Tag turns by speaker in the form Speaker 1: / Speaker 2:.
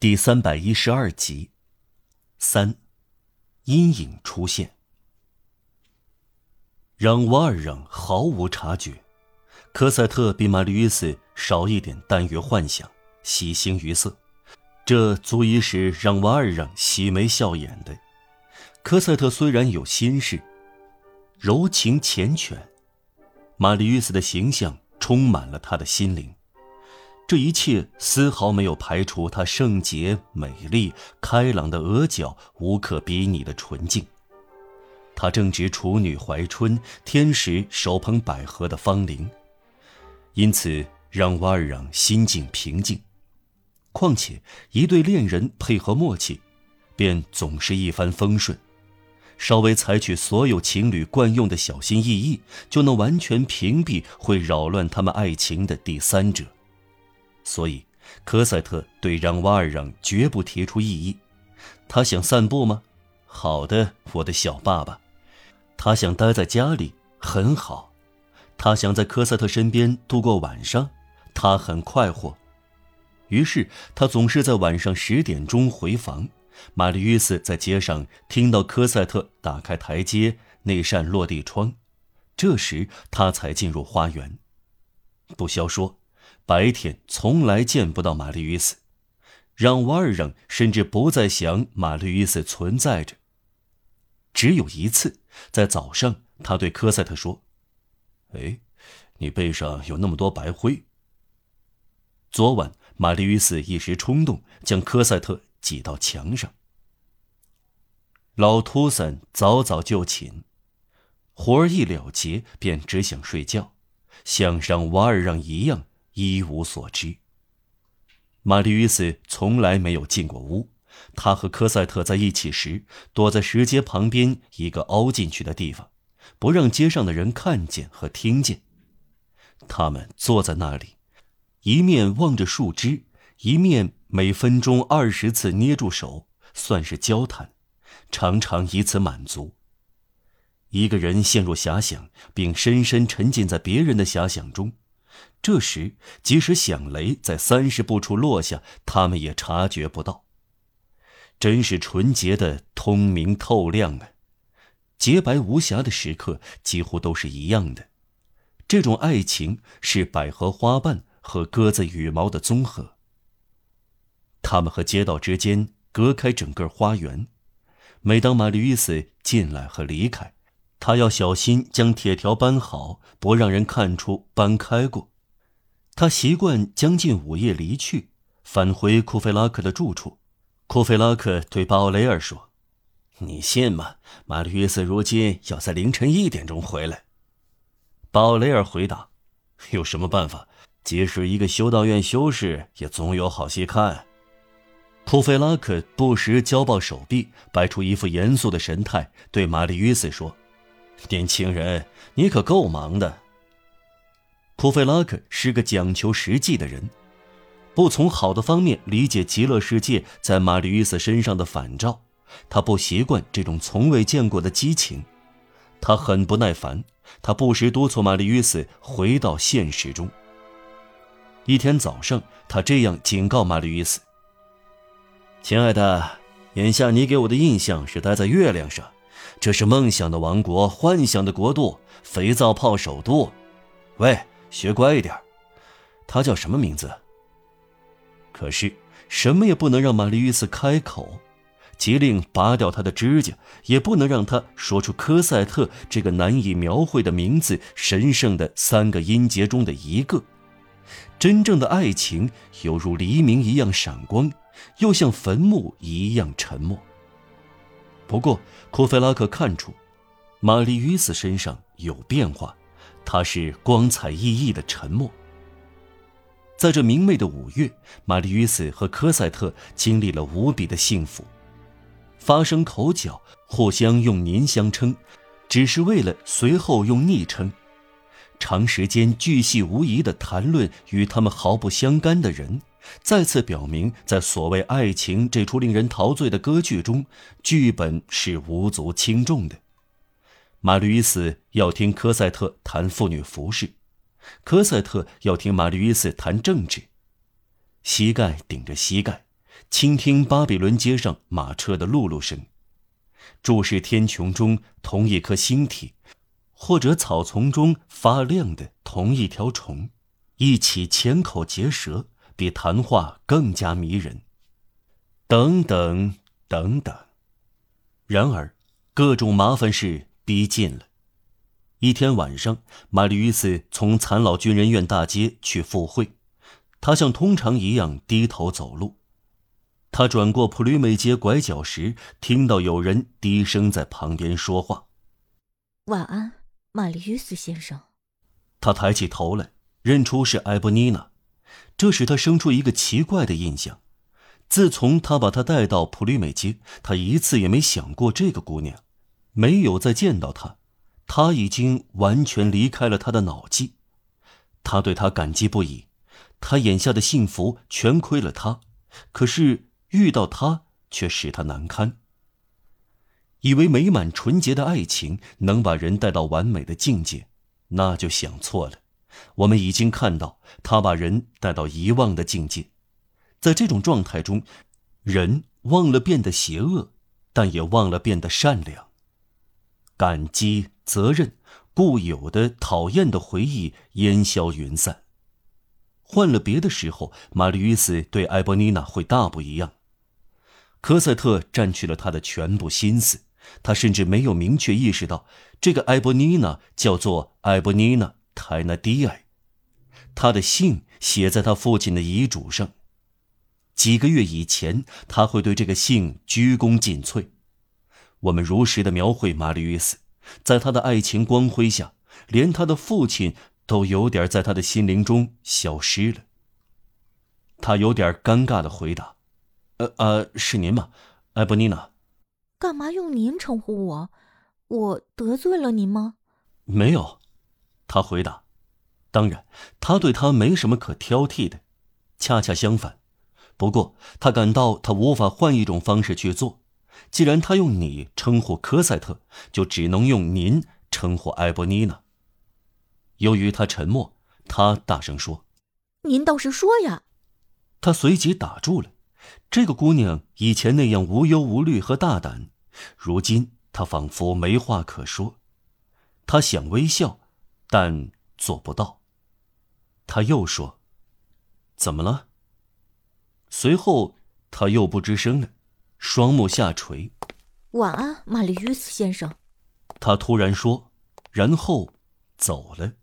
Speaker 1: 第三百一十二集，三，阴影出现。让瓦尔让毫无察觉，科赛特比玛丽约斯少一点耽于幻想，喜形于色，这足以使让瓦尔让喜眉笑眼的。科赛特虽然有心事，柔情缱绻，玛丽约斯的形象充满了他的心灵。这一切丝毫没有排除她圣洁、美丽、开朗的额角无可比拟的纯净。她正值处女怀春、天使手捧百合的芳龄，因此让瓦尔让心境平静。况且一对恋人配合默契，便总是一帆风顺。稍微采取所有情侣惯用的小心翼翼，就能完全屏蔽会扰乱他们爱情的第三者。所以，科赛特对让瓦尔让绝不提出异议。他想散步吗？好的，我的小爸爸。他想待在家里，很好。他想在科赛特身边度过晚上，他很快活。于是，他总是在晚上十点钟回房。玛丽约斯在街上听到科赛特打开台阶那扇落地窗，这时他才进入花园。不消说。白天从来见不到玛丽与斯，让瓦尔让甚至不再想玛丽与斯存在着。只有一次，在早上，他对科赛特说：“哎，你背上有那么多白灰。”昨晚，玛丽与斯一时冲动，将科赛特挤到墙上。老托森早早就寝，活儿一了结，便只想睡觉，像让瓦尔让一样。一无所知。玛丽约斯从来没有进过屋。他和科赛特在一起时，躲在石阶旁边一个凹进去的地方，不让街上的人看见和听见。他们坐在那里，一面望着树枝，一面每分钟二十次捏住手，算是交谈，常常以此满足。一个人陷入遐想，并深深沉浸在别人的遐想中。这时，即使响雷在三十步处落下，他们也察觉不到。真是纯洁的通明透亮啊！洁白无瑕的时刻几乎都是一样的。这种爱情是百合花瓣和鸽子羽毛的综合。他们和街道之间隔开整个花园。每当玛丽·约斯进来和离开，他要小心将铁条搬好，不让人看出搬开过。他习惯将近午夜离去，返回库菲拉克的住处。库菲拉克对巴奥雷尔说：“你信吗？玛丽约斯如今要在凌晨一点钟回来。”巴奥雷尔回答：“有什么办法？即使一个修道院修士，也总有好戏看。”库菲拉克不时交抱手臂，摆出一副严肃的神态，对玛丽约斯说：“年轻人，你可够忙的。”普菲拉克是个讲求实际的人，不从好的方面理解极乐世界在玛丽约斯身上的反照，他不习惯这种从未见过的激情，他很不耐烦，他不时督促玛丽约斯回到现实中。一天早上，他这样警告玛丽约斯：“亲爱的，眼下你给我的印象是待在月亮上，这是梦想的王国，幻想的国度，肥皂泡首都。喂。”学乖一点他叫什么名字？可是什么也不能让玛丽·约斯开口，即令拔掉他的指甲，也不能让他说出科赛特这个难以描绘的名字神圣的三个音节中的一个。真正的爱情犹如黎明一样闪光，又像坟墓一样沉默。不过，库菲拉克看出，玛丽·约斯身上有变化。他是光彩熠熠的沉默。在这明媚的五月，玛丽·约斯和科赛特经历了无比的幸福，发生口角，互相用您相称，只是为了随后用昵称。长时间巨细无遗的谈论与他们毫不相干的人，再次表明，在所谓爱情这出令人陶醉的歌剧中，剧本是无足轻重的。玛丽约斯要听科赛特谈妇女服饰，科赛特要听玛丽约斯谈政治。膝盖顶着膝盖，倾听巴比伦街上马车的辘辘声，注视天穹中同一颗星体，或者草丛中发亮的同一条虫，一起浅口结舌，比谈话更加迷人。等等等等。然而，各种麻烦事逼近了。一天晚上，玛丽·斯从残老军人院大街去赴会，他像通常一样低头走路。他转过普吕美街拐角时，听到有人低声在旁边说话：“
Speaker 2: 晚安，玛丽·斯先生。”
Speaker 1: 他抬起头来，认出是埃博妮娜，这使他生出一个奇怪的印象。自从他把她带到普吕美街，他一次也没想过这个姑娘，没有再见到她，他已经完全离开了他的脑际。他对她感激不已，他眼下的幸福全亏了她，可是。遇到他却使他难堪。以为美满纯洁的爱情能把人带到完美的境界，那就想错了。我们已经看到他把人带到遗忘的境界，在这种状态中，人忘了变得邪恶，但也忘了变得善良。感激、责任、固有的讨厌的回忆烟消云散。换了别的时候，玛丽·与斯对埃博妮娜会大不一样。科赛特占据了他的全部心思，他甚至没有明确意识到这个埃博妮娜叫做埃博妮娜·泰纳迪埃，他的姓写在他父亲的遗嘱上。几个月以前，他会对这个姓鞠躬尽瘁。我们如实的描绘玛丽·斯，在他的爱情光辉下，连他的父亲都有点在他的心灵中消失了。他有点尴尬的回答。呃呃，是您吗，埃博妮娜？
Speaker 2: 干嘛用您称呼我？我得罪了您吗？
Speaker 1: 没有，他回答。当然，他对他没什么可挑剔的，恰恰相反。不过，他感到他无法换一种方式去做。既然他用你称呼科赛特，就只能用您称呼埃博妮娜。由于他沉默，他大声说：“
Speaker 2: 您倒是说呀！”
Speaker 1: 他随即打住了。这个姑娘以前那样无忧无虑和大胆，如今她仿佛没话可说。她想微笑，但做不到。他又说：“怎么了？”随后他又不吱声了，双目下垂。
Speaker 2: “晚安，玛丽·约斯先生。”
Speaker 1: 他突然说，然后走了。